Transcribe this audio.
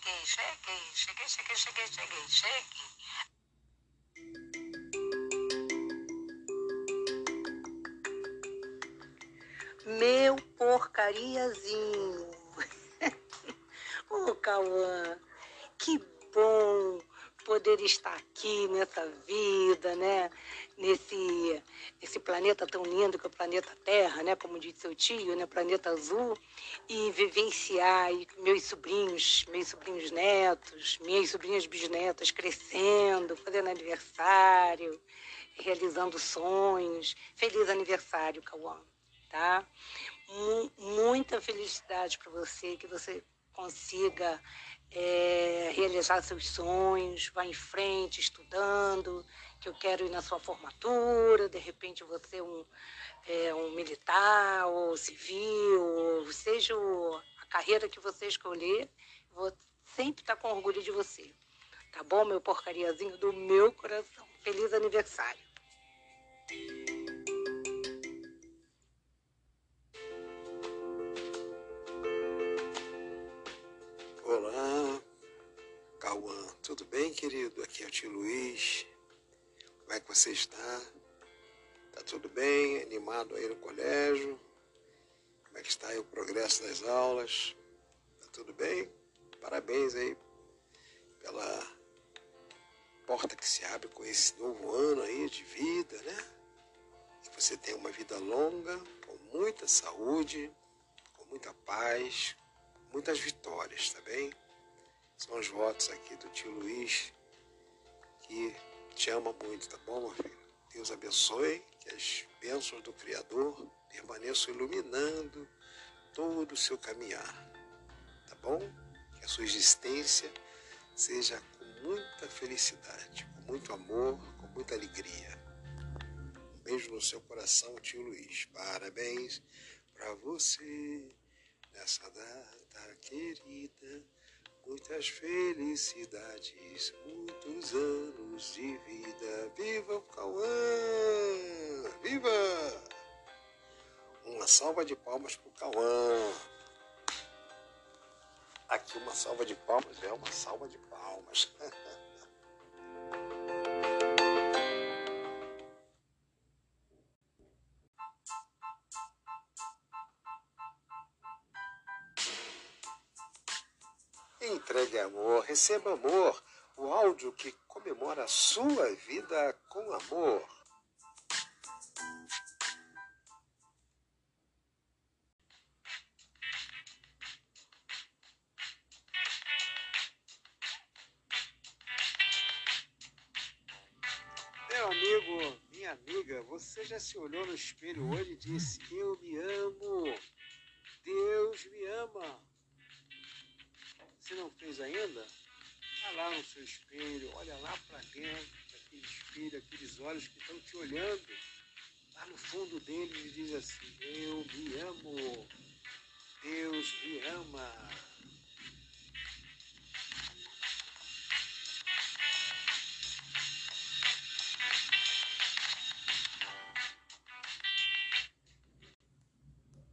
cheguei, cheguei, cheguei, cheguei, cheguei, cheguei, cheguei. Meu porcariazinho. Ô, oh, Cauã, que bom poder estar aqui nessa vida, né? Nesse, nesse planeta tão lindo que é o planeta Terra, né? Como disse seu tio, né? Planeta Azul. E vivenciar e meus sobrinhos, meus sobrinhos netos, minhas sobrinhas bisnetas crescendo, fazendo aniversário, realizando sonhos. Feliz aniversário, Cauã, tá? M muita felicidade para você, que você consiga é, realizar seus sonhos, vá em frente estudando, que eu quero ir na sua formatura, de repente você um, é, um militar ou civil, seja a carreira que você escolher, vou sempre estar com orgulho de você. Tá bom, meu porcariazinho do meu coração. Feliz aniversário. Tudo bem, querido? Aqui é o tio Luiz. Como é que você está? Tá tudo bem? Animado aí no colégio? Como é que está aí o progresso das aulas? Tá tudo bem? Parabéns aí pela porta que se abre com esse novo ano aí de vida, né? Que você tenha uma vida longa, com muita saúde, com muita paz, muitas vitórias, tá bem? São os votos aqui do tio Luiz, que te ama muito, tá bom, meu filho? Deus abençoe, que as bênçãos do Criador permaneçam iluminando todo o seu caminhar, tá bom? Que a sua existência seja com muita felicidade, com muito amor, com muita alegria. Um beijo no seu coração, tio Luiz. Parabéns para você nessa data querida muitas felicidades, muitos anos de vida. Viva o Cauã! Viva! Uma salva de palmas para o Cauã. Aqui uma salva de palmas é uma salva de palmas. Entregue amor, receba amor, o áudio que comemora a sua vida com amor. Meu amigo, minha amiga, você já se olhou no espelho hoje e disse: Eu me amo. Deus me ama. Você não fez ainda? Vá lá no seu espelho, olha lá para dentro, aquele espelho, aqueles olhos que estão te olhando. Lá no fundo deles e diz assim: Eu me amo.